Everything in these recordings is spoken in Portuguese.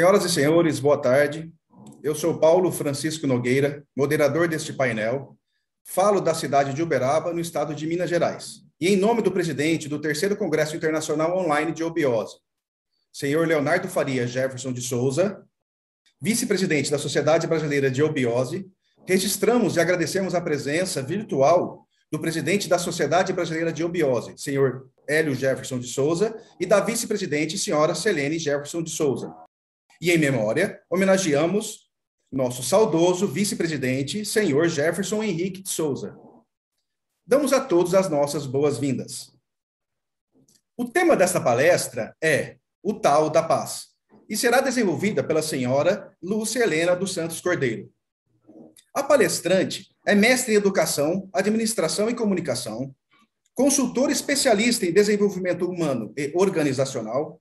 Senhoras e senhores, boa tarde. Eu sou Paulo Francisco Nogueira, moderador deste painel. Falo da cidade de Uberaba, no estado de Minas Gerais. E em nome do presidente do Terceiro Congresso Internacional Online de Obiose, senhor Leonardo Faria Jefferson de Souza, vice-presidente da Sociedade Brasileira de Obiose, registramos e agradecemos a presença virtual do presidente da Sociedade Brasileira de Obiose, senhor Hélio Jefferson de Souza, e da vice-presidente, senhora Selene Jefferson de Souza. E em memória, homenageamos nosso saudoso vice-presidente, senhor Jefferson Henrique de Souza. Damos a todos as nossas boas-vindas. O tema desta palestra é o tal da paz e será desenvolvida pela senhora Lúcia Helena dos Santos Cordeiro. A palestrante é mestre em educação, administração e comunicação, consultora especialista em desenvolvimento humano e organizacional,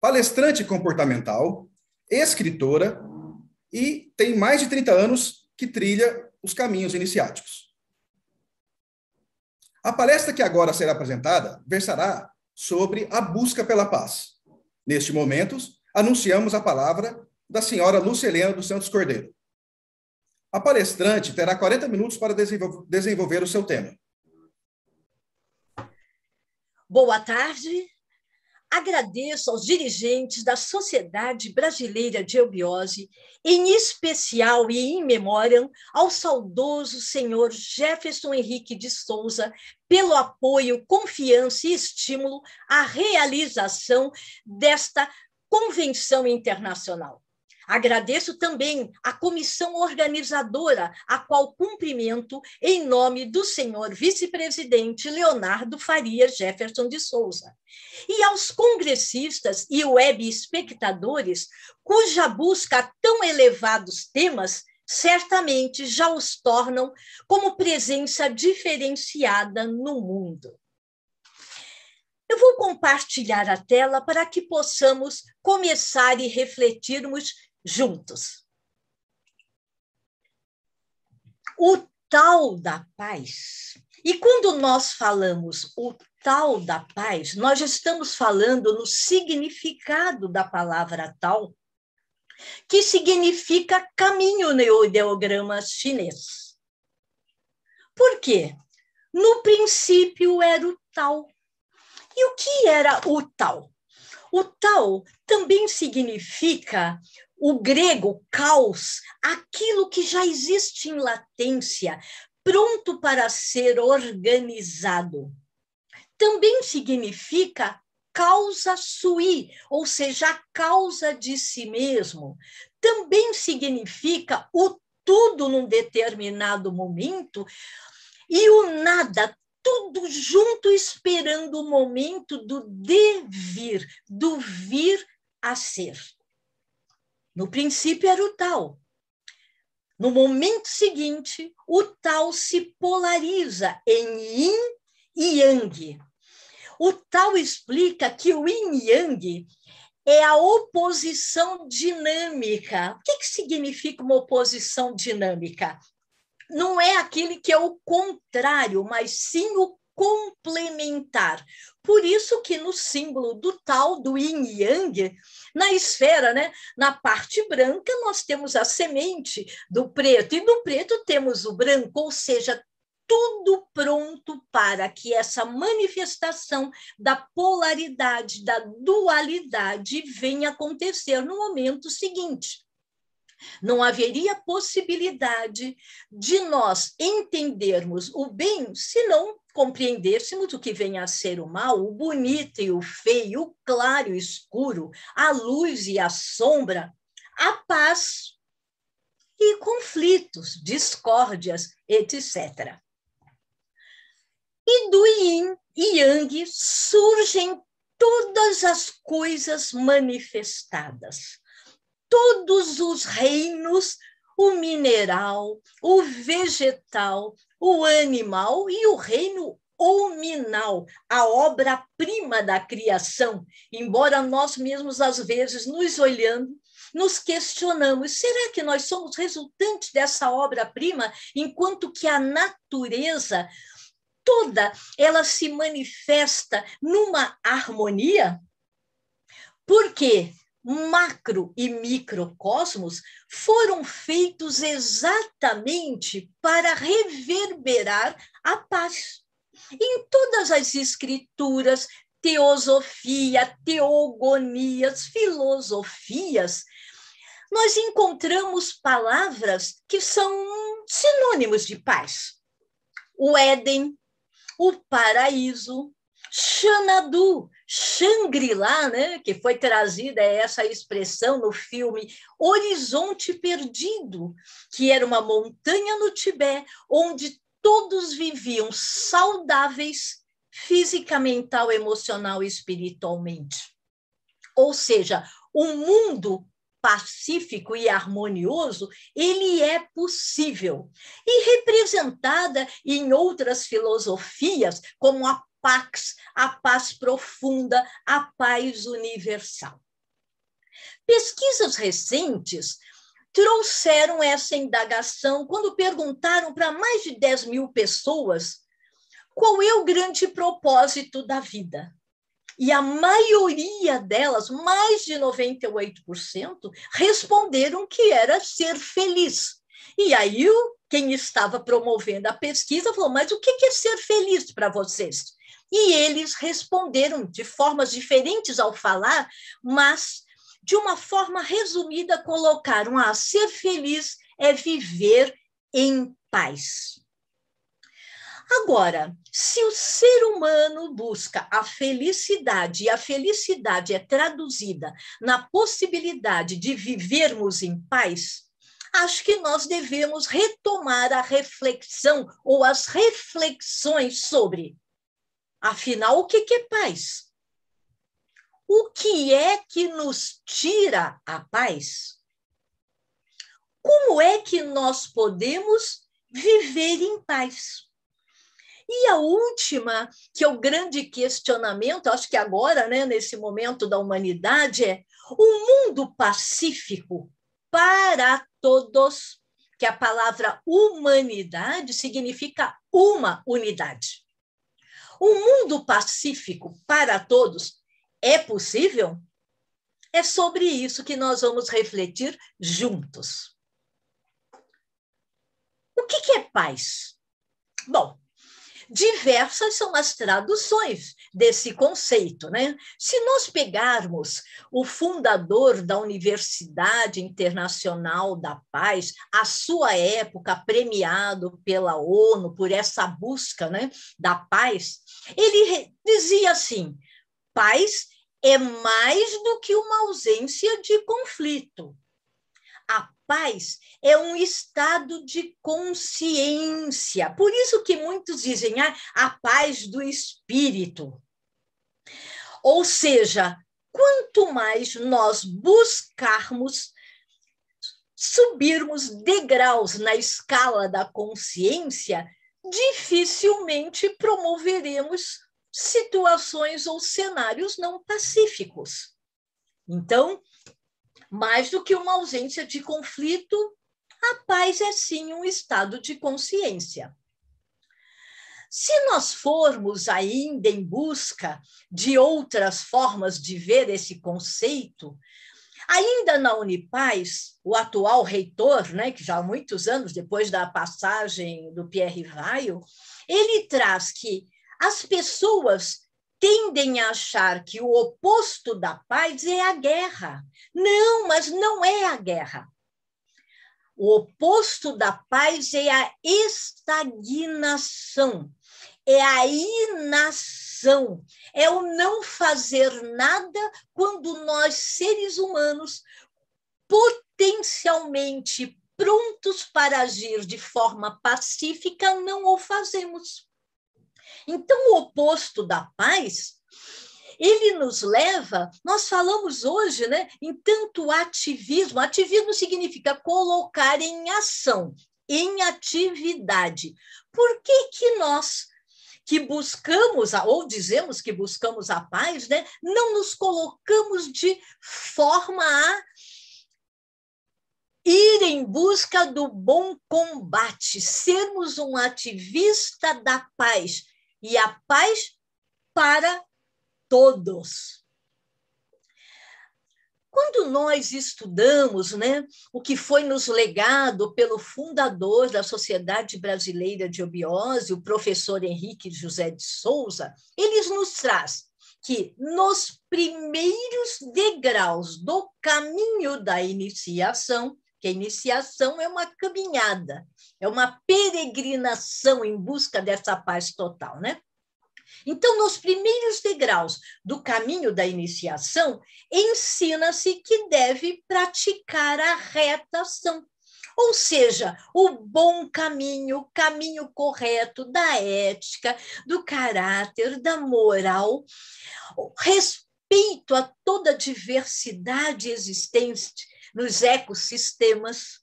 palestrante comportamental, escritora e tem mais de 30 anos que trilha os caminhos iniciáticos. A palestra que agora será apresentada versará sobre a busca pela paz. Neste momento, anunciamos a palavra da senhora Lucelena dos Santos Cordeiro. A palestrante terá 40 minutos para desenvolver o seu tema. Boa tarde. Agradeço aos dirigentes da Sociedade Brasileira de Eubiose, em especial e em memória ao saudoso senhor Jefferson Henrique de Souza, pelo apoio, confiança e estímulo à realização desta convenção internacional. Agradeço também à comissão organizadora, a qual cumprimento em nome do senhor vice-presidente Leonardo Faria Jefferson de Souza, e aos congressistas e web espectadores, cuja busca a tão elevados temas certamente já os tornam como presença diferenciada no mundo. Eu vou compartilhar a tela para que possamos começar e refletirmos juntos. O tal da paz. E quando nós falamos o tal da paz, nós estamos falando no significado da palavra tal, que significa caminho no ideograma chinês. Por quê? No princípio era o tal. E o que era o tal? O tal também significa o grego caos, aquilo que já existe em latência, pronto para ser organizado. Também significa causa sui, ou seja, a causa de si mesmo. Também significa o tudo num determinado momento e o nada, tudo junto esperando o momento do devir, do vir a ser. No princípio era o tal. No momento seguinte, o tal se polariza em yin e yang. O tal explica que o yin e yang é a oposição dinâmica. O que, que significa uma oposição dinâmica? Não é aquele que é o contrário, mas sim o complementar. Por isso que no símbolo do tal, do yin yang, na esfera, né, na parte branca, nós temos a semente do preto, e no preto temos o branco, ou seja, tudo pronto para que essa manifestação da polaridade, da dualidade venha acontecer no momento seguinte. Não haveria possibilidade de nós entendermos o bem se não compreendêssemos o que vem a ser o mal, o bonito e o feio, o claro e o escuro, a luz e a sombra, a paz e conflitos, discórdias, etc. E do yin e yang surgem todas as coisas manifestadas todos os reinos, o mineral, o vegetal, o animal e o reino hominal, a obra-prima da criação, embora nós mesmos, às vezes, nos olhando, nos questionamos: será que nós somos resultantes dessa obra-prima, enquanto que a natureza toda ela se manifesta numa harmonia? Por quê? Macro e microcosmos foram feitos exatamente para reverberar a paz. Em todas as escrituras, teosofia, teogonias, filosofias, nós encontramos palavras que são sinônimos de paz. O Éden, o paraíso, Xanadu, Shangri-La, né, que foi trazida essa expressão no filme Horizonte Perdido, que era uma montanha no Tibete, onde todos viviam saudáveis física, mental, emocional e espiritualmente. Ou seja, um mundo pacífico e harmonioso, ele é possível. E representada em outras filosofias, como a Pax, a paz profunda, a paz universal. Pesquisas recentes trouxeram essa indagação quando perguntaram para mais de 10 mil pessoas qual é o grande propósito da vida. E a maioria delas, mais de 98%, responderam que era ser feliz. E aí, quem estava promovendo a pesquisa falou: Mas o que é ser feliz para vocês? E eles responderam de formas diferentes ao falar, mas de uma forma resumida colocaram: ah, ser feliz é viver em paz. Agora, se o ser humano busca a felicidade e a felicidade é traduzida na possibilidade de vivermos em paz, acho que nós devemos retomar a reflexão ou as reflexões sobre Afinal, o que é paz? O que é que nos tira a paz? Como é que nós podemos viver em paz? E a última, que é o grande questionamento, acho que agora, né, nesse momento da humanidade, é o mundo pacífico para todos, que a palavra humanidade significa uma unidade. Um mundo pacífico para todos é possível? É sobre isso que nós vamos refletir juntos. O que é paz? Bom, diversas são as traduções desse conceito. Né? Se nós pegarmos o fundador da Universidade Internacional da Paz, a sua época premiado pela ONU por essa busca né, da paz, ele dizia assim: paz é mais do que uma ausência de conflito. A paz é um estado de consciência. Por isso que muitos dizem ah, a paz do espírito. Ou seja, quanto mais nós buscarmos subirmos degraus na escala da consciência, dificilmente promoveremos situações ou cenários não pacíficos. Então, mais do que uma ausência de conflito, a paz é sim um estado de consciência. Se nós formos ainda em busca de outras formas de ver esse conceito, ainda na Unipaz, o atual reitor, né, que já há muitos anos depois da passagem do Pierre Vaio, ele traz que as pessoas tendem a achar que o oposto da paz é a guerra. Não, mas não é a guerra. O oposto da paz é a estagnação, é a inação, é o não fazer nada quando nós, seres humanos, potencialmente prontos para agir de forma pacífica, não o fazemos. Então, o oposto da paz ele nos leva, nós falamos hoje, né, em tanto ativismo. Ativismo significa colocar em ação, em atividade. Por que que nós que buscamos, ou dizemos que buscamos a paz, né, não nos colocamos de forma a ir em busca do bom combate, sermos um ativista da paz e a paz para todos. Quando nós estudamos né, o que foi nos legado pelo fundador da Sociedade Brasileira de Obiose, o professor Henrique José de Souza, eles nos traz que nos primeiros degraus do caminho da iniciação, que a iniciação é uma caminhada, é uma peregrinação em busca dessa paz total, né? Então, nos primeiros degraus do caminho da iniciação, ensina-se que deve praticar a retação, ou seja, o bom caminho, o caminho correto da ética, do caráter, da moral, respeito a toda a diversidade existente nos ecossistemas.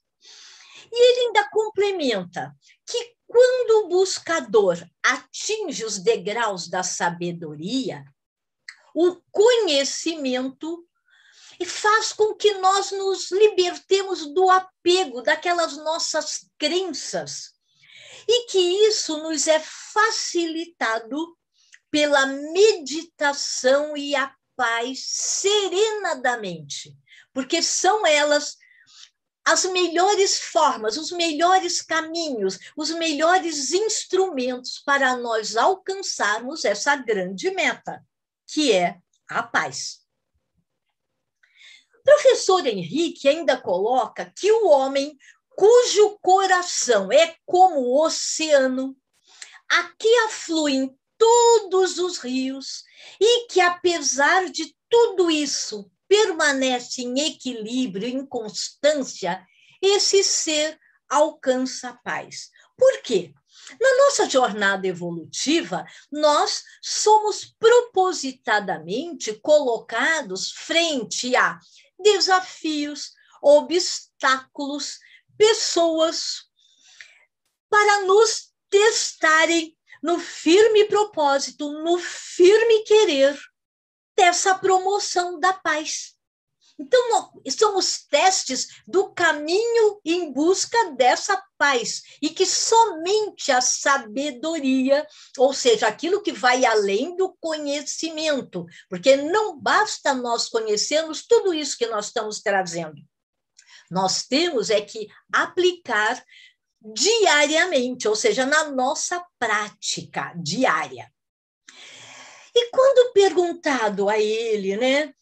E ele ainda complementa que quando o buscador atinge os degraus da sabedoria, o conhecimento faz com que nós nos libertemos do apego daquelas nossas crenças e que isso nos é facilitado pela meditação e a paz serena da mente, porque são elas as melhores formas, os melhores caminhos, os melhores instrumentos para nós alcançarmos essa grande meta, que é a paz. O professor Henrique ainda coloca que o homem cujo coração é como o oceano, aqui afluem todos os rios, e que, apesar de tudo isso, permanece em equilíbrio, em constância, esse ser alcança a paz. Por quê? Na nossa jornada evolutiva, nós somos propositadamente colocados frente a desafios, obstáculos, pessoas para nos testarem no firme propósito, no firme querer dessa promoção da paz. Então, são os testes do caminho em busca dessa paz, e que somente a sabedoria, ou seja, aquilo que vai além do conhecimento, porque não basta nós conhecermos tudo isso que nós estamos trazendo. Nós temos é que aplicar diariamente, ou seja, na nossa prática diária. E quando perguntado a ele, né,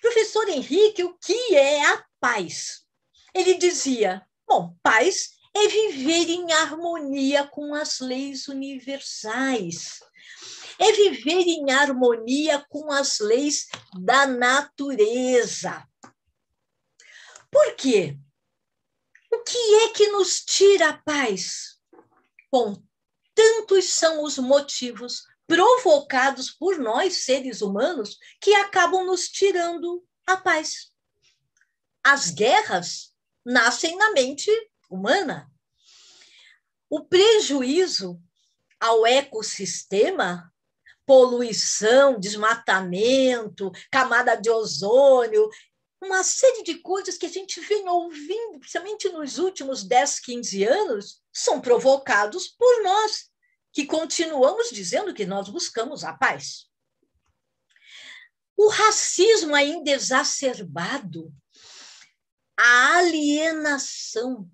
professor Henrique, o que é a paz? Ele dizia: bom, paz é viver em harmonia com as leis universais, é viver em harmonia com as leis da natureza. Por quê? O que é que nos tira a paz? Bom, tantos são os motivos provocados por nós, seres humanos, que acabam nos tirando a paz. As guerras nascem na mente humana. O prejuízo ao ecossistema, poluição, desmatamento, camada de ozônio, uma série de coisas que a gente vem ouvindo, principalmente nos últimos 10, 15 anos, são provocados por nós, que continuamos dizendo que nós buscamos a paz. O racismo ainda exacerbado, a alienação,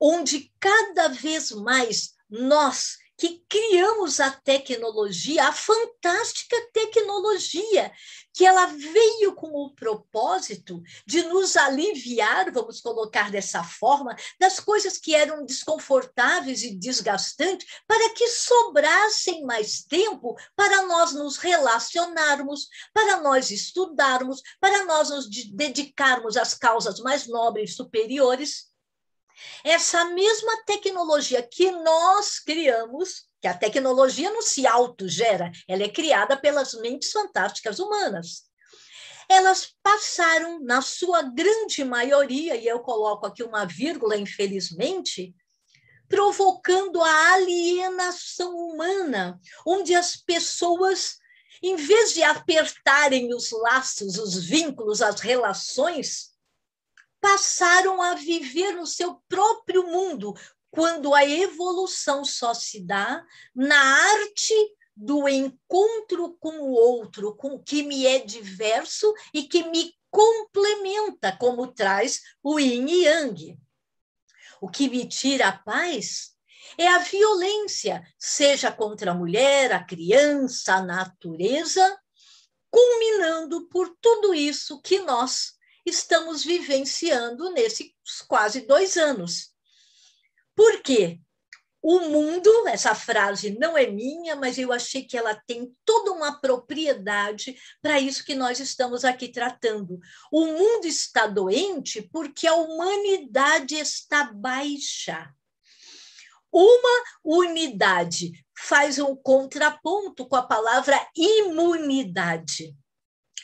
onde cada vez mais nós que criamos a tecnologia, a fantástica tecnologia, que ela veio com o propósito de nos aliviar, vamos colocar dessa forma, das coisas que eram desconfortáveis e desgastantes, para que sobrassem mais tempo para nós nos relacionarmos, para nós estudarmos, para nós nos dedicarmos às causas mais nobres superiores essa mesma tecnologia que nós criamos, que a tecnologia não se autogera, ela é criada pelas mentes fantásticas humanas. Elas passaram, na sua grande maioria, e eu coloco aqui uma vírgula, infelizmente, provocando a alienação humana, onde as pessoas, em vez de apertarem os laços, os vínculos, as relações, passaram a viver no seu próprio mundo, quando a evolução só se dá na arte do encontro com o outro, com o que me é diverso e que me complementa, como traz o yin e yang. O que me tira a paz é a violência, seja contra a mulher, a criança, a natureza, culminando por tudo isso que nós estamos vivenciando nesses quase dois anos. Por quê? O mundo, essa frase não é minha, mas eu achei que ela tem toda uma propriedade para isso que nós estamos aqui tratando. O mundo está doente porque a humanidade está baixa. Uma unidade faz um contraponto com a palavra imunidade.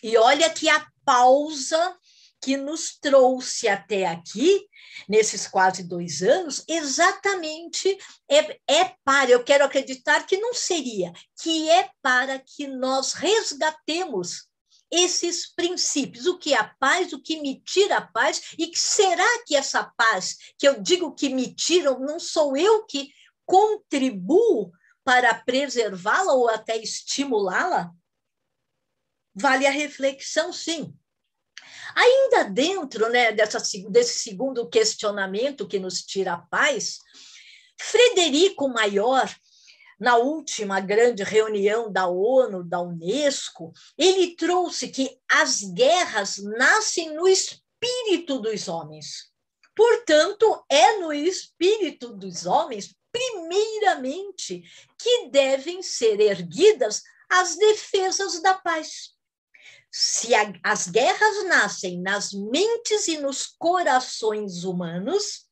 E olha que a pausa que nos trouxe até aqui, nesses quase dois anos, exatamente é, é para, eu quero acreditar que não seria, que é para que nós resgatemos esses princípios, o que é a paz, o que me tira a paz, e que será que essa paz que eu digo que me tiram, não sou eu que contribuo para preservá-la ou até estimulá-la? Vale a reflexão, sim. Ainda dentro né, dessa, desse segundo questionamento que nos tira a paz, Frederico Maior, na última grande reunião da ONU, da Unesco, ele trouxe que as guerras nascem no espírito dos homens. Portanto, é no espírito dos homens, primeiramente, que devem ser erguidas as defesas da paz se a, as guerras nascem nas mentes e nos corações humanos,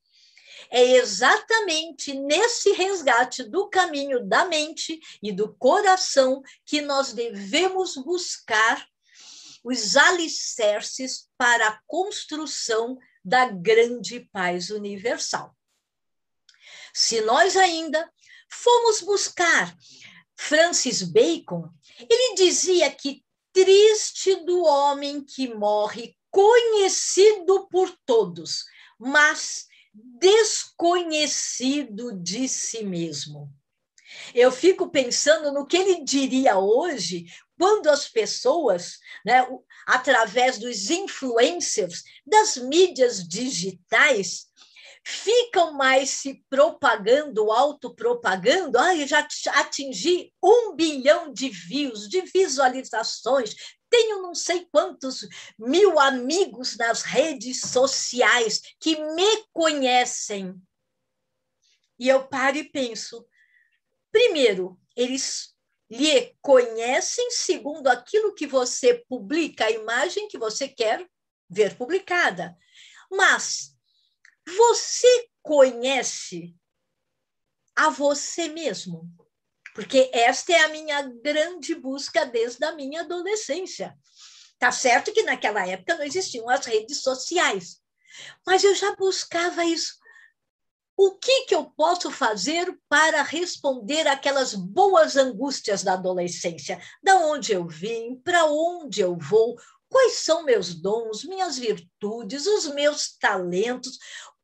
é exatamente nesse resgate do caminho da mente e do coração que nós devemos buscar os alicerces para a construção da grande paz universal. Se nós ainda formos buscar Francis Bacon, ele dizia que triste do homem que morre conhecido por todos, mas desconhecido de si mesmo. Eu fico pensando no que ele diria hoje quando as pessoas, né, através dos influencers, das mídias digitais, ficam mais se propagando, autopropagando. Ah, eu já atingi um bilhão de views, de visualizações, tenho não sei quantos mil amigos nas redes sociais que me conhecem. E eu paro e penso: primeiro, eles lhe conhecem segundo aquilo que você publica, a imagem que você quer ver publicada. Mas você conhece a você mesmo? Porque esta é a minha grande busca desde a minha adolescência. Tá certo que naquela época não existiam as redes sociais, mas eu já buscava isso. O que, que eu posso fazer para responder aquelas boas angústias da adolescência? Da onde eu vim, para onde eu vou, quais são meus dons, minhas virtudes, os meus talentos,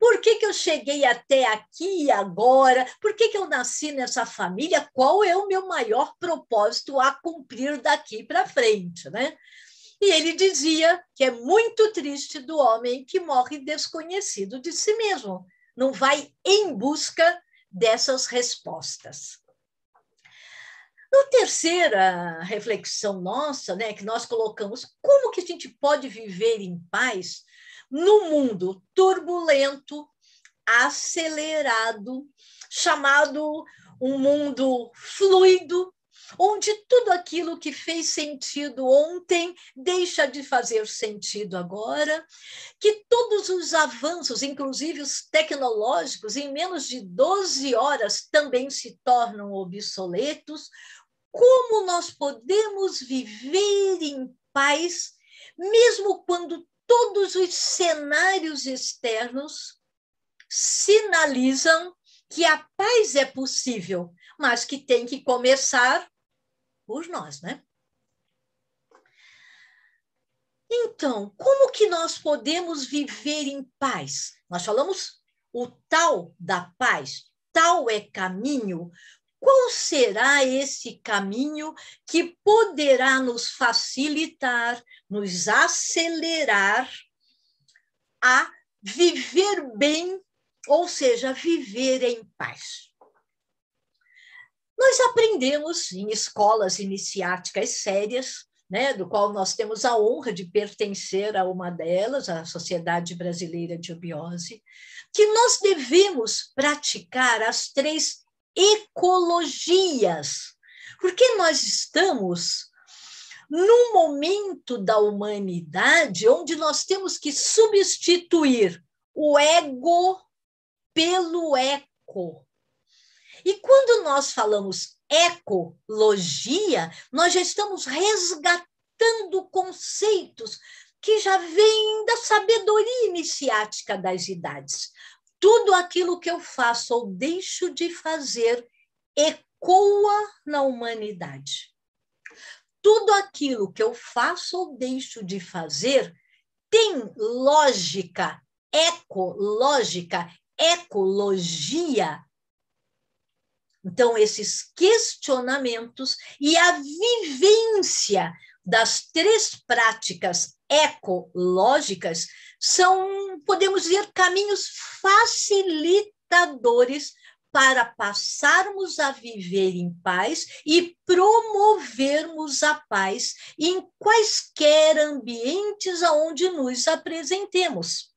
por que, que eu cheguei até aqui agora? Por que, que eu nasci nessa família? Qual é o meu maior propósito a cumprir daqui para frente? Né? E ele dizia que é muito triste do homem que morre desconhecido de si mesmo, não vai em busca dessas respostas. Na terceira reflexão nossa, né, que nós colocamos, como que a gente pode viver em paz no mundo turbulento, acelerado, chamado um mundo fluido, onde tudo aquilo que fez sentido ontem deixa de fazer sentido agora, que todos os avanços, inclusive os tecnológicos, em menos de 12 horas também se tornam obsoletos. Como nós podemos viver em paz, mesmo quando todos os cenários externos sinalizam que a paz é possível, mas que tem que começar por nós, né? Então, como que nós podemos viver em paz? Nós falamos o tal da paz, tal é caminho. Qual será esse caminho que poderá nos facilitar, nos acelerar a viver bem, ou seja, viver em paz. Nós aprendemos em escolas iniciáticas sérias, né, do qual nós temos a honra de pertencer a uma delas, a Sociedade Brasileira de Obiose, que nós devemos praticar as três ecologias, porque nós estamos num momento da humanidade onde nós temos que substituir o ego pelo eco. E quando nós falamos ecologia, nós já estamos resgatando conceitos que já vêm da sabedoria iniciática das idades. Tudo aquilo que eu faço ou deixo de fazer ecoa na humanidade. Tudo aquilo que eu faço ou deixo de fazer tem lógica, ecológica, ecologia então, esses questionamentos e a vivência das três práticas ecológicas são, podemos dizer, caminhos facilitadores para passarmos a viver em paz e promovermos a paz em quaisquer ambientes aonde nos apresentemos.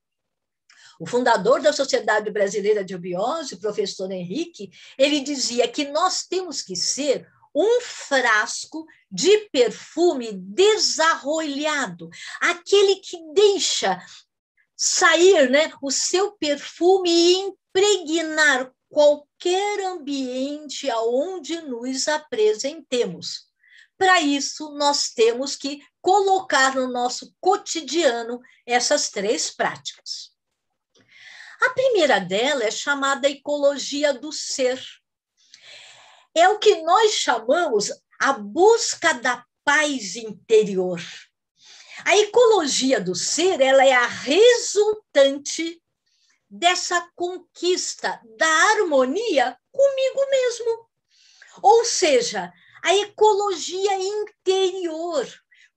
O fundador da Sociedade Brasileira de Obiose, o professor Henrique, ele dizia que nós temos que ser um frasco de perfume desarrolhado, aquele que deixa sair né, o seu perfume e impregnar qualquer ambiente aonde nos apresentemos. Para isso, nós temos que colocar no nosso cotidiano essas três práticas. A primeira dela é chamada ecologia do ser. É o que nós chamamos a busca da paz interior. A ecologia do ser, ela é a resultante dessa conquista da harmonia comigo mesmo. Ou seja, a ecologia interior,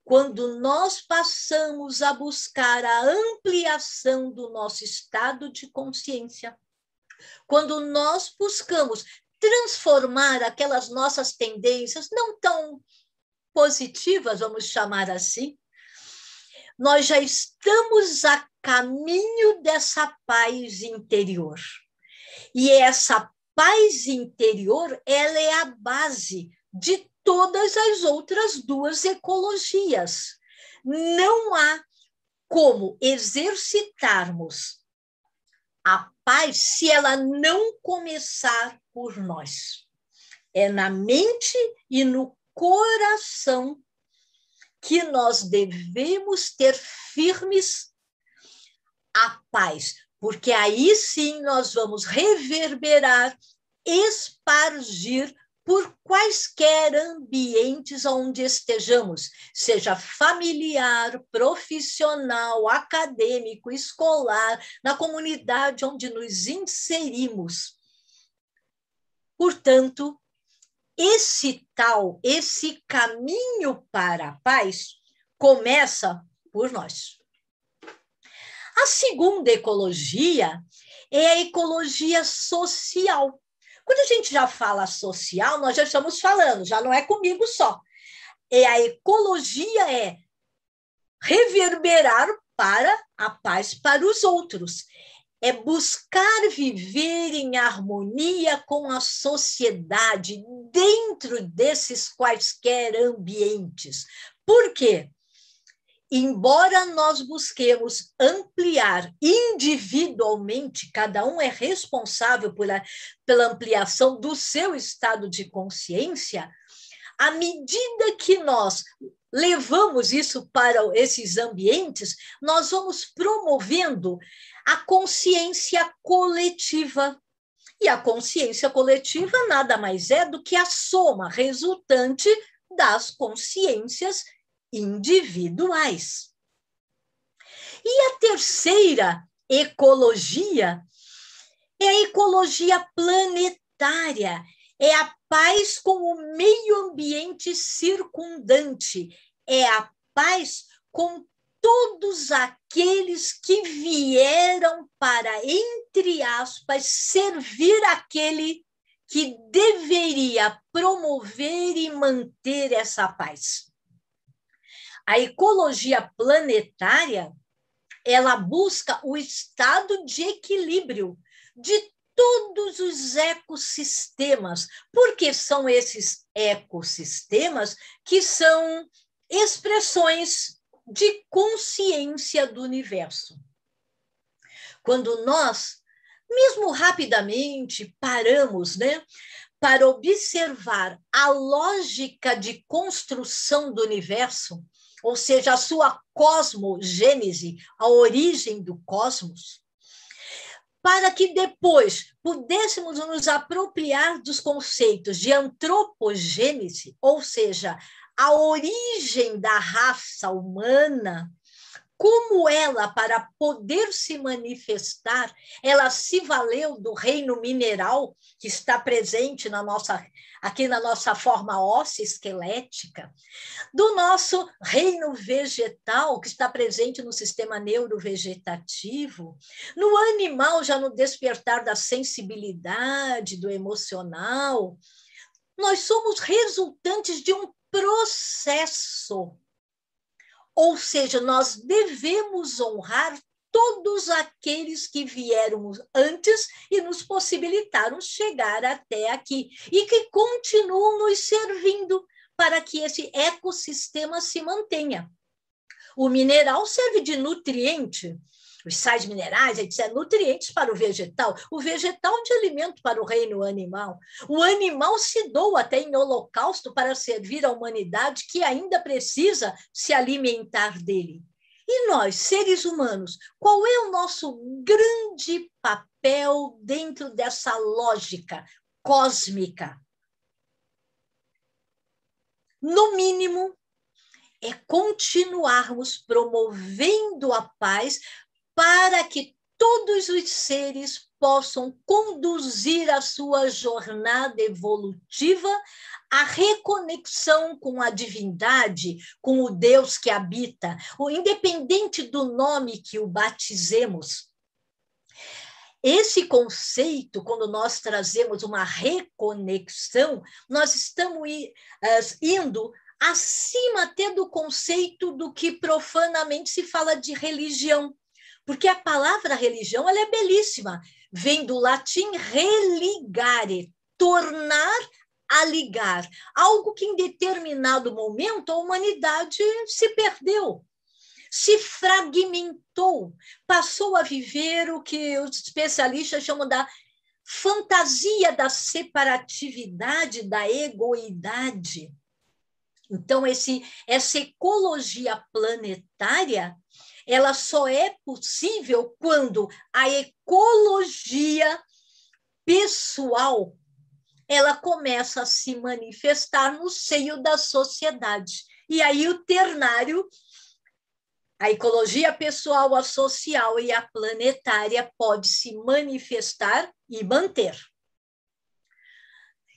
quando nós passamos a buscar a ampliação do nosso estado de consciência, quando nós buscamos transformar aquelas nossas tendências não tão positivas, vamos chamar assim, nós já estamos a caminho dessa paz interior. E essa paz interior, ela é a base de todas as outras duas ecologias. Não há como exercitarmos a paz se ela não começar por nós. É na mente e no coração que nós devemos ter firmes a paz, porque aí sim nós vamos reverberar, espargir por quaisquer ambientes onde estejamos, seja familiar, profissional, acadêmico, escolar, na comunidade onde nos inserimos. Portanto, esse tal, esse caminho para a paz começa por nós. A segunda ecologia é a ecologia social quando a gente já fala social, nós já estamos falando, já não é comigo só. E a ecologia é reverberar para a paz para os outros. É buscar viver em harmonia com a sociedade dentro desses quaisquer ambientes. Por quê? embora nós busquemos ampliar individualmente, cada um é responsável pela, pela ampliação do seu estado de consciência, à medida que nós levamos isso para esses ambientes, nós vamos promovendo a consciência coletiva. E a consciência coletiva nada mais é do que a soma resultante das consciências individuais. E a terceira ecologia é a ecologia planetária, é a paz com o meio ambiente circundante, é a paz com todos aqueles que vieram para, entre aspas, servir aquele que deveria promover e manter essa paz. A ecologia planetária, ela busca o estado de equilíbrio de todos os ecossistemas, porque são esses ecossistemas que são expressões de consciência do universo. Quando nós, mesmo rapidamente, paramos, né, para observar a lógica de construção do universo, ou seja, a sua cosmogênese, a origem do cosmos, para que depois pudéssemos nos apropriar dos conceitos de antropogênese, ou seja, a origem da raça humana, como ela, para poder se manifestar, ela se valeu do reino mineral que está presente na nossa aqui na nossa forma óssea esquelética, do nosso reino vegetal que está presente no sistema neurovegetativo, no animal já no despertar da sensibilidade, do emocional, nós somos resultantes de um processo. Ou seja, nós devemos honrar todos aqueles que vieram antes e nos possibilitaram chegar até aqui e que continuam nos servindo para que esse ecossistema se mantenha. O mineral serve de nutriente os sais minerais, etc., nutrientes para o vegetal, o vegetal de alimento para o reino animal. O animal se doa até em holocausto para servir à humanidade que ainda precisa se alimentar dele. E nós, seres humanos, qual é o nosso grande papel dentro dessa lógica cósmica? No mínimo, é continuarmos promovendo a paz para que todos os seres possam conduzir a sua jornada evolutiva à reconexão com a divindade, com o Deus que habita, o independente do nome que o batizemos. Esse conceito, quando nós trazemos uma reconexão, nós estamos indo acima até do conceito do que profanamente se fala de religião. Porque a palavra religião ela é belíssima, vem do latim religare, tornar a ligar, algo que em determinado momento a humanidade se perdeu, se fragmentou, passou a viver o que os especialistas chamam da fantasia da separatividade, da egoidade. Então, esse, essa ecologia planetária ela só é possível quando a ecologia pessoal ela começa a se manifestar no seio da sociedade. E aí o ternário, a ecologia pessoal, a social e a planetária pode se manifestar e manter.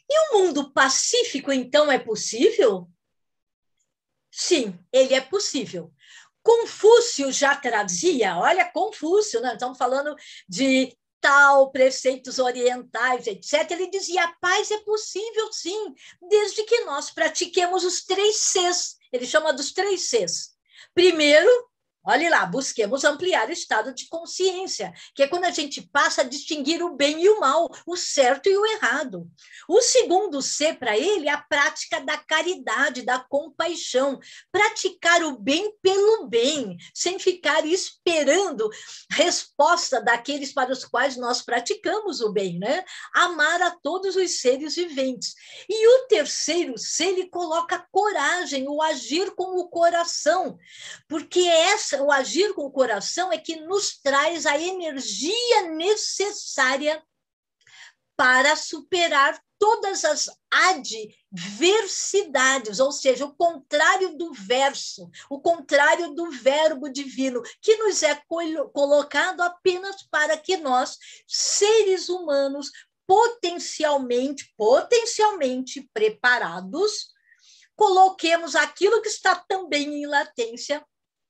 E o mundo pacífico, então, é possível? Sim, ele é possível. Confúcio já trazia, olha, Confúcio, estamos falando de tal, preceitos orientais, etc. Ele dizia: a paz é possível, sim, desde que nós pratiquemos os três Cs. Ele chama dos três Cs. Primeiro, Olhe lá, busquemos ampliar o estado de consciência, que é quando a gente passa a distinguir o bem e o mal, o certo e o errado. O segundo C para ele é a prática da caridade, da compaixão, praticar o bem pelo bem, sem ficar esperando resposta daqueles para os quais nós praticamos o bem, né? Amar a todos os seres viventes. E o terceiro C, ele coloca coragem, o agir com o coração, porque essa o agir com o coração é que nos traz a energia necessária para superar todas as adversidades, ou seja, o contrário do verso, o contrário do verbo divino, que nos é colocado apenas para que nós, seres humanos, potencialmente, potencialmente preparados, coloquemos aquilo que está também em latência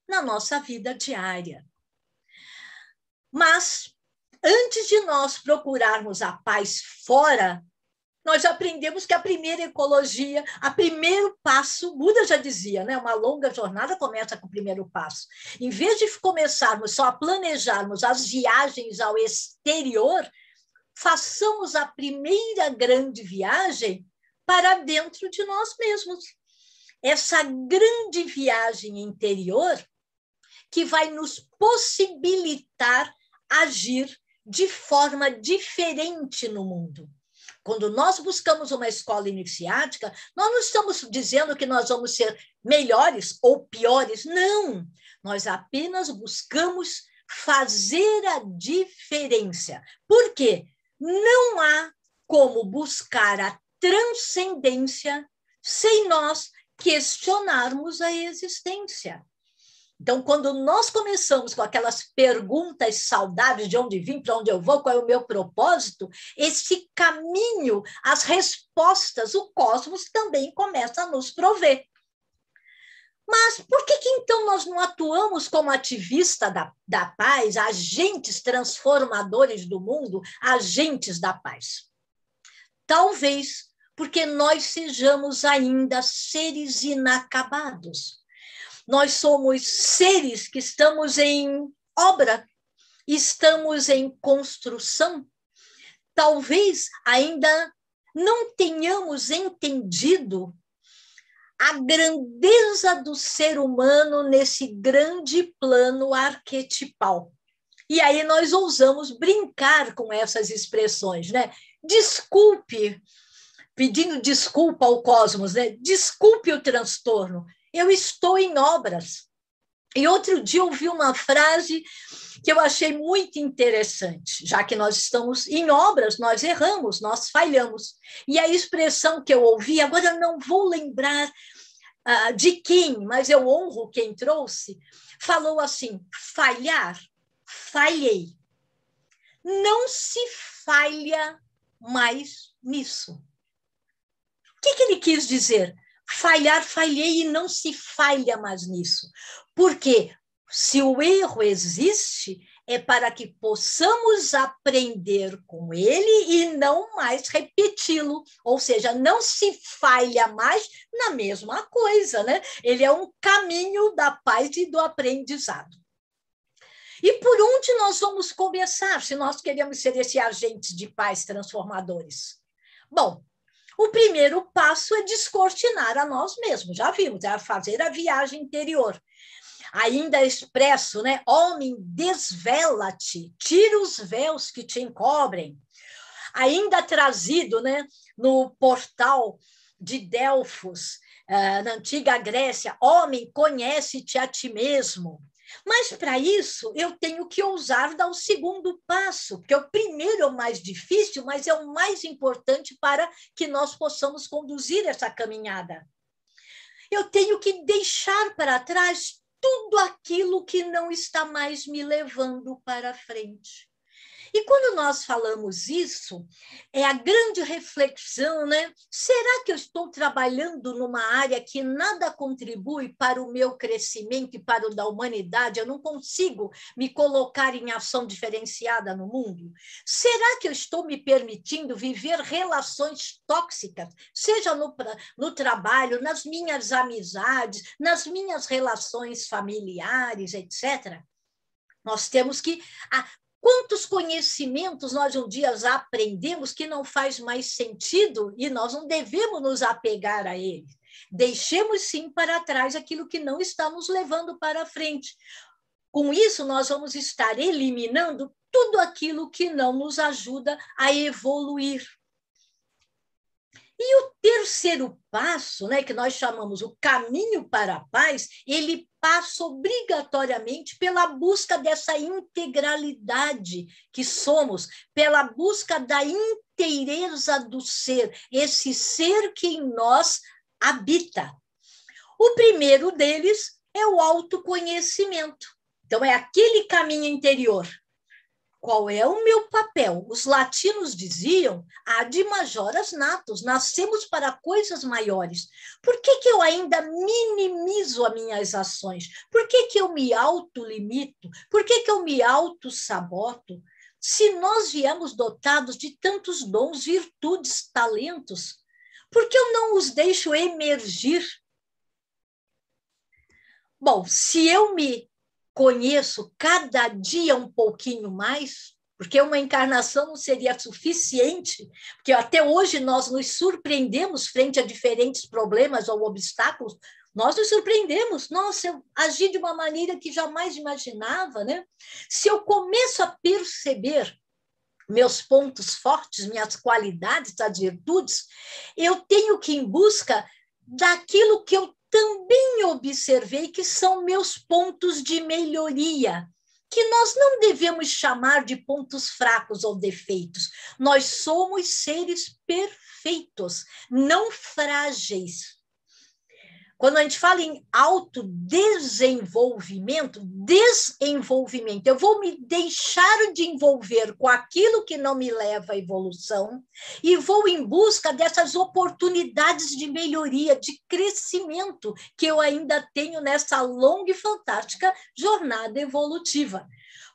na nossa vida diária. Mas antes de nós procurarmos a paz fora, nós aprendemos que a primeira ecologia, a primeiro passo, Buda já dizia, né? Uma longa jornada começa com o primeiro passo. Em vez de começarmos só a planejarmos as viagens ao exterior, façamos a primeira grande viagem para dentro de nós mesmos. Essa grande viagem interior que vai nos possibilitar agir de forma diferente no mundo. Quando nós buscamos uma escola iniciática, nós não estamos dizendo que nós vamos ser melhores ou piores, não. Nós apenas buscamos fazer a diferença. Por quê? Não há como buscar a transcendência sem nós questionarmos a existência. Então, quando nós começamos com aquelas perguntas saudáveis de onde vim, para onde eu vou, qual é o meu propósito, esse caminho, as respostas, o cosmos também começa a nos prover. Mas por que, que então nós não atuamos como ativista da, da paz, agentes transformadores do mundo, agentes da paz? Talvez porque nós sejamos ainda seres inacabados. Nós somos seres que estamos em obra, estamos em construção. Talvez ainda não tenhamos entendido a grandeza do ser humano nesse grande plano arquetipal. E aí nós ousamos brincar com essas expressões, né? Desculpe, pedindo desculpa ao cosmos, né? Desculpe o transtorno. Eu estou em obras. E outro dia eu ouvi uma frase que eu achei muito interessante, já que nós estamos em obras, nós erramos, nós falhamos. E a expressão que eu ouvi, agora eu não vou lembrar uh, de quem, mas eu honro quem trouxe, falou assim: falhar, falhei. Não se falha mais nisso. O que, que ele quis dizer? Falhar, falhei e não se falha mais nisso. Porque se o erro existe, é para que possamos aprender com ele e não mais repeti-lo. Ou seja, não se falha mais na mesma coisa, né? Ele é um caminho da paz e do aprendizado. E por onde nós vamos começar se nós queremos ser esses agentes de paz transformadores? Bom, o primeiro passo é descortinar a nós mesmos, já vimos, é fazer a viagem interior ainda expresso, né? Homem, desvela-te, tira os véus que te encobrem. Ainda trazido, né, no portal de Delfos, uh, na antiga Grécia, homem, conhece-te a ti mesmo. Mas para isso eu tenho que ousar dar o segundo passo, porque o primeiro é o mais difícil, mas é o mais importante para que nós possamos conduzir essa caminhada. Eu tenho que deixar para trás tudo aquilo que não está mais me levando para frente. E quando nós falamos isso, é a grande reflexão, né? Será que eu estou trabalhando numa área que nada contribui para o meu crescimento e para o da humanidade? Eu não consigo me colocar em ação diferenciada no mundo? Será que eu estou me permitindo viver relações tóxicas, seja no, no trabalho, nas minhas amizades, nas minhas relações familiares, etc? Nós temos que Quantos conhecimentos nós um dia aprendemos que não faz mais sentido e nós não devemos nos apegar a eles? Deixemos sim para trás aquilo que não está nos levando para frente. Com isso, nós vamos estar eliminando tudo aquilo que não nos ajuda a evoluir. E o terceiro passo, né, que nós chamamos o caminho para a paz, ele passa obrigatoriamente pela busca dessa integralidade que somos, pela busca da inteireza do ser, esse ser que em nós habita. O primeiro deles é o autoconhecimento. Então, é aquele caminho interior qual é o meu papel? Os latinos diziam ad majoras natos, nascemos para coisas maiores. Por que, que eu ainda minimizo as minhas ações? Por que, que eu me autolimito? Por que, que eu me auto-saboto? Se nós viemos dotados de tantos dons, virtudes, talentos, por que eu não os deixo emergir? Bom, se eu me conheço cada dia um pouquinho mais, porque uma encarnação não seria suficiente, porque até hoje nós nos surpreendemos frente a diferentes problemas ou obstáculos, nós nos surpreendemos. Nossa, eu agi de uma maneira que jamais imaginava, né? Se eu começo a perceber meus pontos fortes, minhas qualidades, as virtudes, eu tenho que ir em busca daquilo que eu também observei que são meus pontos de melhoria, que nós não devemos chamar de pontos fracos ou defeitos. Nós somos seres perfeitos, não frágeis. Quando a gente fala em autodesenvolvimento, desenvolvimento, eu vou me deixar de envolver com aquilo que não me leva à evolução e vou em busca dessas oportunidades de melhoria, de crescimento que eu ainda tenho nessa longa e fantástica jornada evolutiva.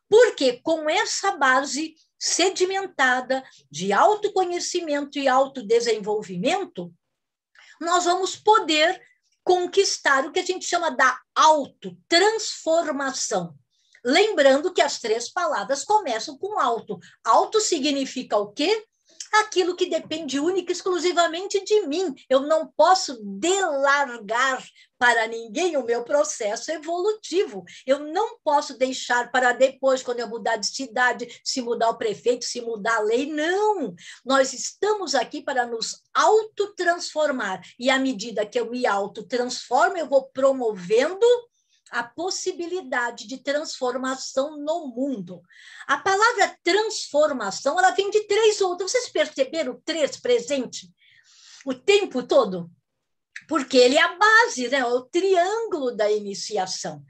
Porque com essa base sedimentada de autoconhecimento e autodesenvolvimento, nós vamos poder conquistar o que a gente chama da autotransformação. Lembrando que as três palavras começam com auto. Auto significa o quê? aquilo que depende única e exclusivamente de mim. Eu não posso delargar para ninguém o meu processo evolutivo. Eu não posso deixar para depois, quando eu mudar de cidade, se mudar o prefeito, se mudar a lei. Não! Nós estamos aqui para nos autotransformar. E à medida que eu me autotransformo, eu vou promovendo a possibilidade de transformação no mundo. A palavra transformação, ela vem de três outras. Vocês perceberam três presente o tempo todo? Porque ele é a base, né? o triângulo da iniciação.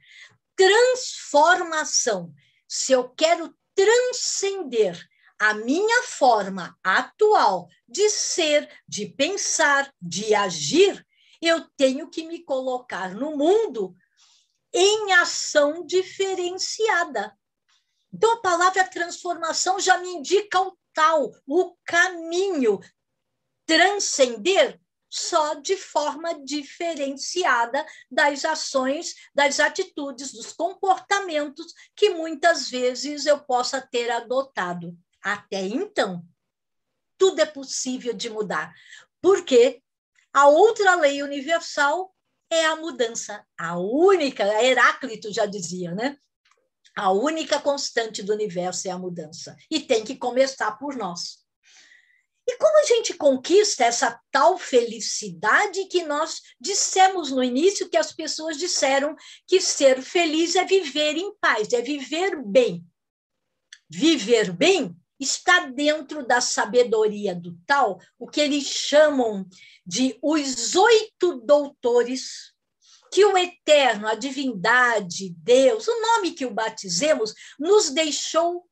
Transformação. Se eu quero transcender a minha forma atual de ser, de pensar, de agir, eu tenho que me colocar no mundo em ação diferenciada. Então, a palavra transformação já me indica o tal, o caminho. Transcender só de forma diferenciada das ações, das atitudes, dos comportamentos que muitas vezes eu possa ter adotado. Até então, tudo é possível de mudar, porque a outra lei universal é a mudança. A única, Heráclito já dizia, né? A única constante do universo é a mudança. E tem que começar por nós. E como a gente conquista essa tal felicidade que nós dissemos no início que as pessoas disseram que ser feliz é viver em paz, é viver bem. Viver bem está dentro da sabedoria do tal, o que eles chamam de os oito doutores que o Eterno, a divindade, Deus, o nome que o batizemos, nos deixou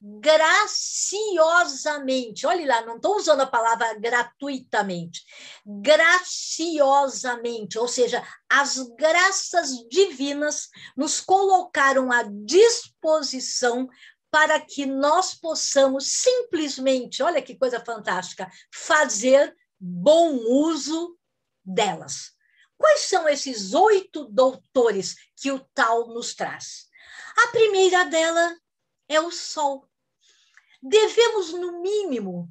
graciosamente. Olhe lá, não estou usando a palavra gratuitamente. Graciosamente, ou seja, as graças divinas nos colocaram à disposição para que nós possamos simplesmente, olha que coisa fantástica, fazer bom uso delas. Quais são esses oito doutores que o tal nos traz? A primeira dela é o sol. Devemos, no mínimo,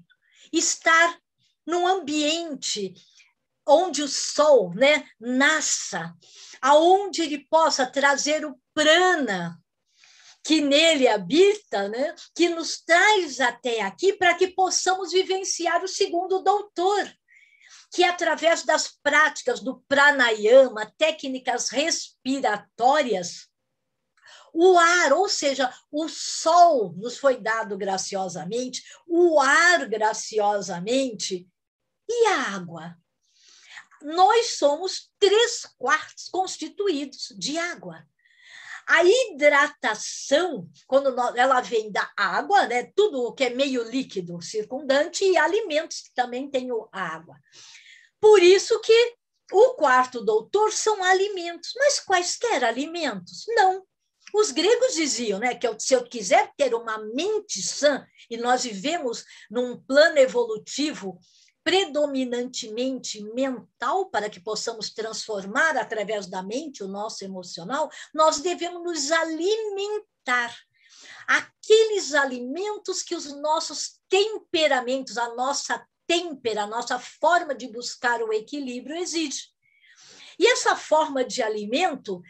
estar num ambiente onde o sol né, nasça, aonde ele possa trazer o prana que nele habita, né, que nos traz até aqui para que possamos vivenciar o segundo doutor, que através das práticas do pranayama, técnicas respiratórias, o ar, ou seja, o sol nos foi dado graciosamente, o ar graciosamente e a água. Nós somos três quartos constituídos de água. A hidratação, quando ela vem da água, né, tudo o que é meio líquido circundante, e alimentos que também têm água. Por isso que o quarto doutor são alimentos, mas quaisquer alimentos? Não. Os gregos diziam né, que se eu quiser ter uma mente sã, e nós vivemos num plano evolutivo predominantemente mental, para que possamos transformar através da mente o nosso emocional, nós devemos nos alimentar. Aqueles alimentos que os nossos temperamentos, a nossa têmpera, a nossa forma de buscar o equilíbrio exige. E essa forma de alimento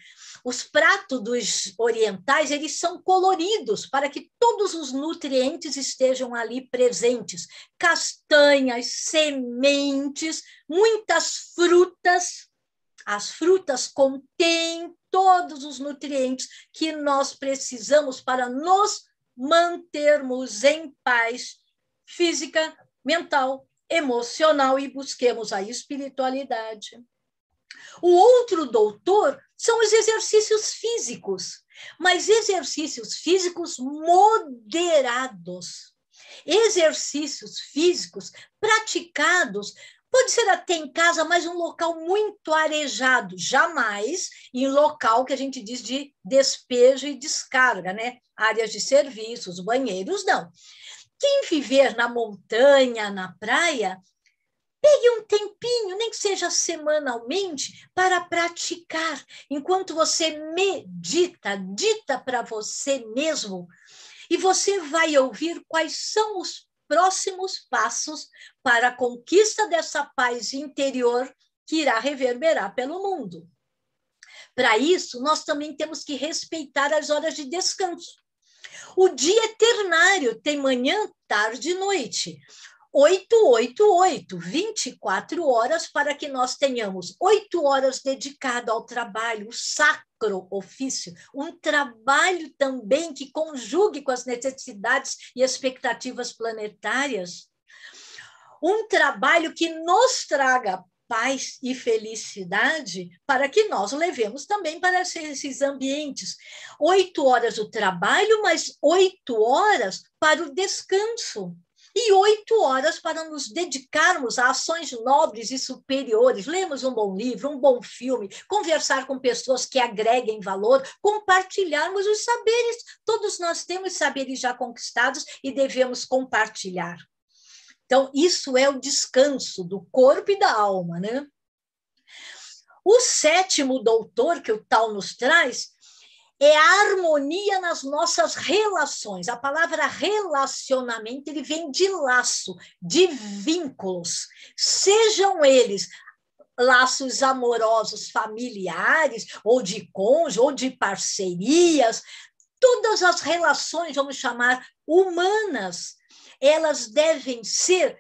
os pratos dos orientais, eles são coloridos para que todos os nutrientes estejam ali presentes. Castanhas, sementes, muitas frutas. As frutas contêm todos os nutrientes que nós precisamos para nos mantermos em paz física, mental, emocional e busquemos a espiritualidade. O outro doutor são os exercícios físicos, mas exercícios físicos moderados. Exercícios físicos praticados Pode ser até em casa, mas um local muito arejado, jamais em local que a gente diz de despejo e descarga, né? Áreas de serviços, banheiros, não. Quem viver na montanha, na praia, Pegue um tempinho, nem que seja semanalmente, para praticar. Enquanto você medita, dita para você mesmo, e você vai ouvir quais são os próximos passos para a conquista dessa paz interior que irá reverberar pelo mundo. Para isso, nós também temos que respeitar as horas de descanso. O dia é ternário tem manhã, tarde e noite. 888, 24 horas para que nós tenhamos oito horas dedicado ao trabalho, o sacro ofício, um trabalho também que conjugue com as necessidades e expectativas planetárias, um trabalho que nos traga paz e felicidade para que nós levemos também para esses ambientes. Oito horas o trabalho, mas oito horas para o descanso e oito horas para nos dedicarmos a ações nobres e superiores. Lemos um bom livro, um bom filme, conversar com pessoas que agreguem valor, compartilharmos os saberes. Todos nós temos saberes já conquistados e devemos compartilhar. Então, isso é o descanso do corpo e da alma, né? O sétimo doutor que o tal nos traz é a harmonia nas nossas relações. A palavra relacionamento ele vem de laço, de vínculos, sejam eles laços amorosos familiares, ou de cônjuge, ou de parcerias, todas as relações, vamos chamar humanas, elas devem ser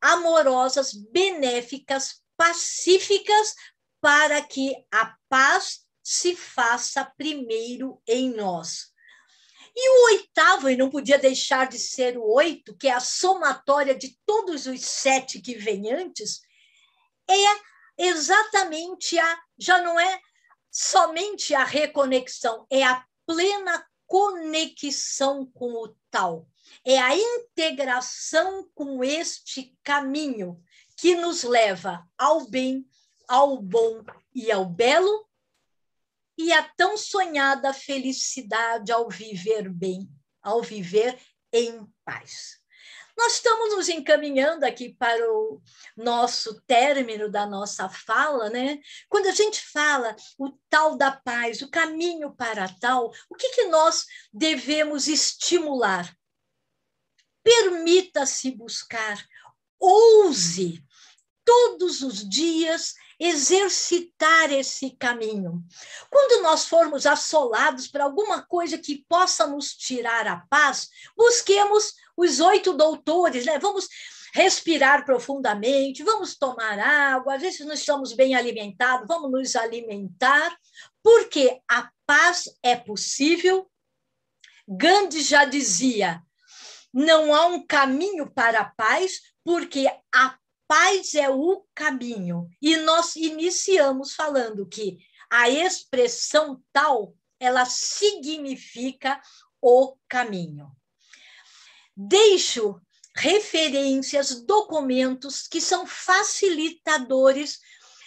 amorosas, benéficas, pacíficas, para que a paz se faça primeiro em nós. E o oitavo, e não podia deixar de ser o oito, que é a somatória de todos os sete que vêm antes, é exatamente a, já não é somente a reconexão, é a plena conexão com o tal. É a integração com este caminho que nos leva ao bem, ao bom e ao belo, e a tão sonhada felicidade ao viver bem, ao viver em paz. Nós estamos nos encaminhando aqui para o nosso término da nossa fala, né? Quando a gente fala o tal da paz, o caminho para tal, o que, que nós devemos estimular? Permita-se buscar, ouse todos os dias exercitar esse caminho. Quando nós formos assolados por alguma coisa que possa nos tirar a paz, busquemos os oito doutores, né? Vamos respirar profundamente, vamos tomar água, às vezes não estamos bem alimentados, vamos nos alimentar, porque a paz é possível. Gandhi já dizia: não há um caminho para a paz, porque a paz é o caminho. E nós iniciamos falando que a expressão tal ela significa o caminho. Deixo referências, documentos que são facilitadores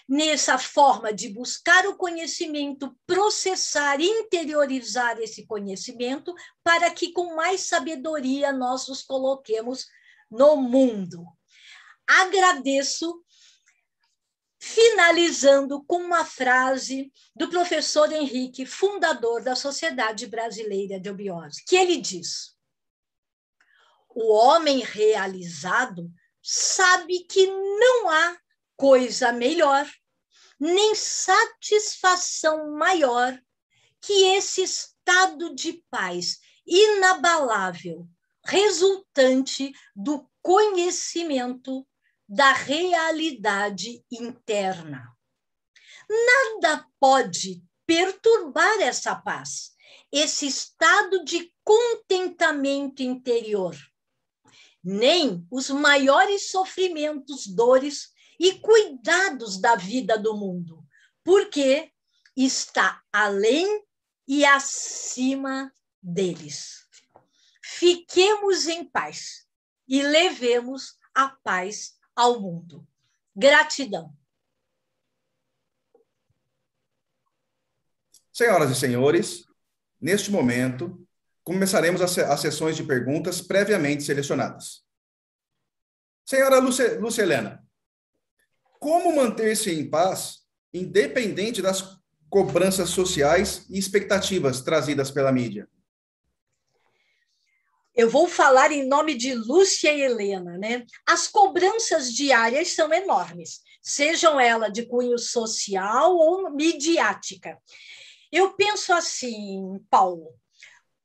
nessa forma de buscar o conhecimento, processar, interiorizar esse conhecimento, para que com mais sabedoria nós os coloquemos no mundo. Agradeço, finalizando com uma frase do professor Henrique, fundador da Sociedade Brasileira de Obiose, que ele diz: o homem realizado sabe que não há coisa melhor, nem satisfação maior que esse estado de paz inabalável, resultante do conhecimento da realidade interna. Nada pode perturbar essa paz, esse estado de contentamento interior nem os maiores sofrimentos, dores e cuidados da vida do mundo, porque está além e acima deles. Fiquemos em paz e levemos a paz ao mundo. Gratidão. Senhoras e senhores, neste momento, começaremos as sessões de perguntas previamente selecionadas. Senhora Lúcia, Helena, como manter-se em paz, independente das cobranças sociais e expectativas trazidas pela mídia? Eu vou falar em nome de Lúcia e Helena, né? As cobranças diárias são enormes, sejam elas de cunho social ou midiática. Eu penso assim, Paulo,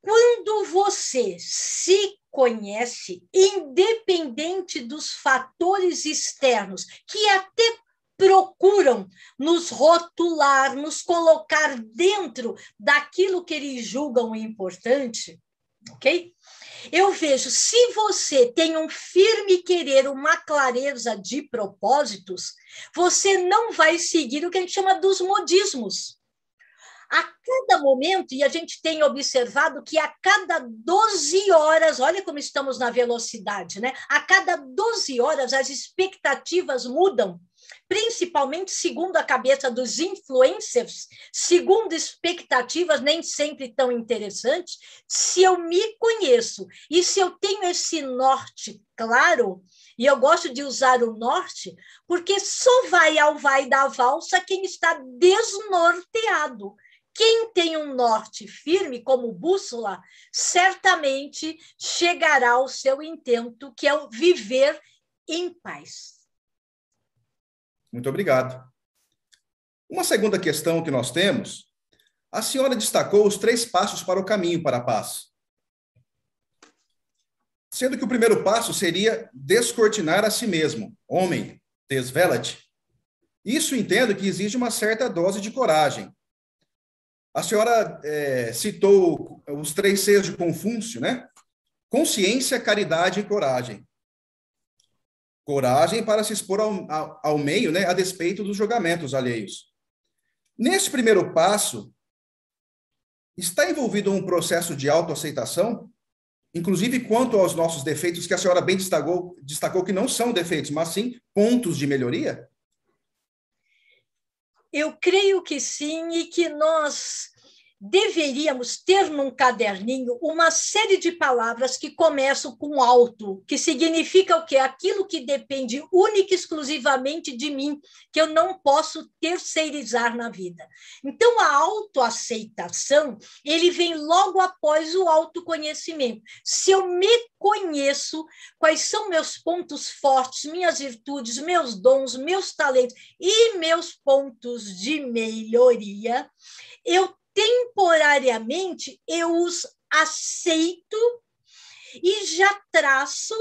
quando você se conhece, independente dos fatores externos, que até procuram nos rotular, nos colocar dentro daquilo que eles julgam importante, ok? Eu vejo, se você tem um firme querer, uma clareza de propósitos, você não vai seguir o que a gente chama dos modismos. A cada momento, e a gente tem observado que a cada 12 horas, olha como estamos na velocidade, né? A cada 12 horas as expectativas mudam, principalmente segundo a cabeça dos influencers, segundo expectativas nem sempre tão interessantes. Se eu me conheço e se eu tenho esse norte claro, e eu gosto de usar o norte, porque só vai ao vai da valsa quem está desnorteado. Quem tem um norte firme como bússola, certamente chegará ao seu intento, que é o viver em paz. Muito obrigado. Uma segunda questão que nós temos, a senhora destacou os três passos para o caminho para a paz. Sendo que o primeiro passo seria descortinar a si mesmo. Homem, desvela-te. Isso entendo que exige uma certa dose de coragem, a senhora é, citou os três Cs de Confúcio, né? Consciência, caridade e coragem. Coragem para se expor ao, ao, ao meio, né, a despeito dos julgamentos alheios. Nesse primeiro passo, está envolvido um processo de autoaceitação, inclusive quanto aos nossos defeitos, que a senhora bem destacou, destacou que não são defeitos, mas sim pontos de melhoria? Eu creio que sim, e que nós deveríamos ter num caderninho uma série de palavras que começam com alto, que significa o quê? Aquilo que depende única e exclusivamente de mim, que eu não posso terceirizar na vida. Então a autoaceitação, ele vem logo após o autoconhecimento. Se eu me conheço, quais são meus pontos fortes, minhas virtudes, meus dons, meus talentos e meus pontos de melhoria, eu temporariamente eu os aceito e já traço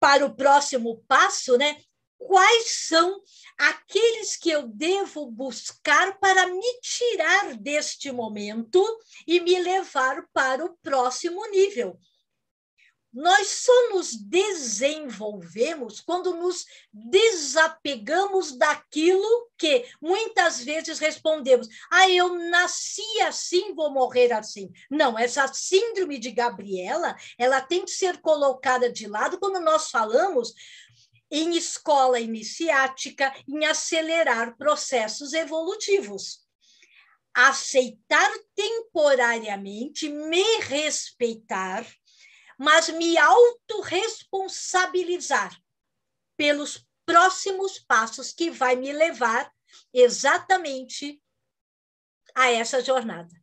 para o próximo passo, né? Quais são aqueles que eu devo buscar para me tirar deste momento e me levar para o próximo nível? Nós só nos desenvolvemos quando nos desapegamos daquilo que muitas vezes respondemos: ah, eu nasci assim, vou morrer assim. Não, essa síndrome de Gabriela, ela tem que ser colocada de lado quando nós falamos em escola iniciática, em acelerar processos evolutivos aceitar temporariamente, me respeitar, mas me autorresponsabilizar pelos próximos passos que vai me levar exatamente a essa jornada.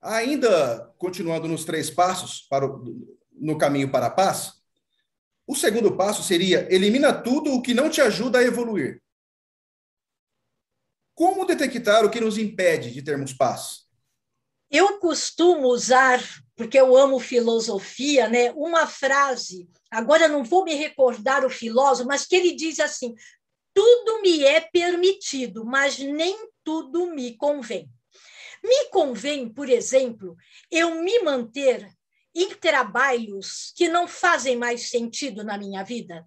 Ainda continuando nos três passos para o, no caminho para a paz, o segundo passo seria elimina tudo o que não te ajuda a evoluir. Como detectar o que nos impede de termos paz? Eu costumo usar, porque eu amo filosofia, né, uma frase, agora não vou me recordar o filósofo, mas que ele diz assim: tudo me é permitido, mas nem tudo me convém. Me convém, por exemplo, eu me manter em trabalhos que não fazem mais sentido na minha vida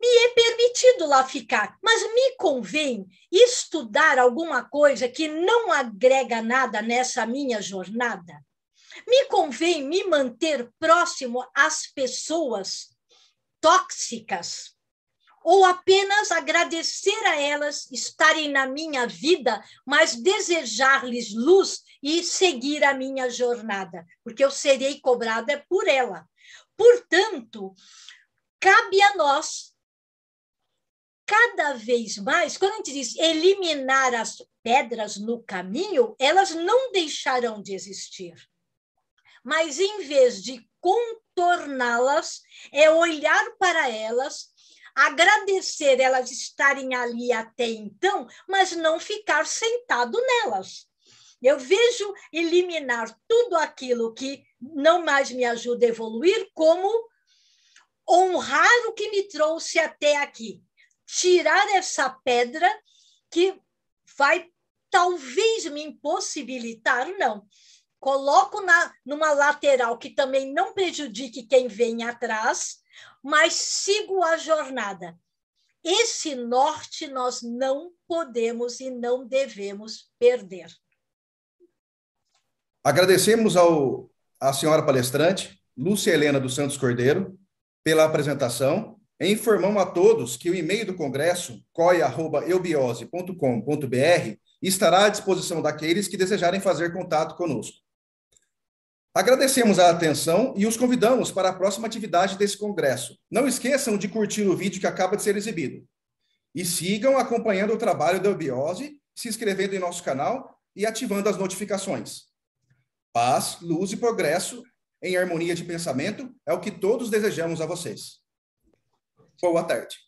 me é permitido lá ficar, mas me convém estudar alguma coisa que não agrega nada nessa minha jornada? Me convém me manter próximo às pessoas tóxicas? Ou apenas agradecer a elas estarem na minha vida, mas desejar-lhes luz e seguir a minha jornada, porque eu serei cobrada por ela. Portanto, cabe a nós cada vez mais, quando a gente diz eliminar as pedras no caminho, elas não deixarão de existir. Mas em vez de contorná-las, é olhar para elas, agradecer elas estarem ali até então, mas não ficar sentado nelas. Eu vejo eliminar tudo aquilo que não mais me ajuda a evoluir como honrar o que me trouxe até aqui tirar essa pedra que vai talvez me impossibilitar, não. Coloco na, numa lateral que também não prejudique quem vem atrás, mas sigo a jornada. Esse norte nós não podemos e não devemos perder. Agradecemos ao, à senhora palestrante, Lúcia Helena dos Santos Cordeiro, pela apresentação informamos a todos que o e-mail do Congresso, coi.eubiose.com.br, estará à disposição daqueles que desejarem fazer contato conosco. Agradecemos a atenção e os convidamos para a próxima atividade desse congresso. Não esqueçam de curtir o vídeo que acaba de ser exibido. E sigam acompanhando o trabalho da Eubiose, se inscrevendo em nosso canal e ativando as notificações. Paz, luz e progresso em harmonia de pensamento é o que todos desejamos a vocês. Boa tarde.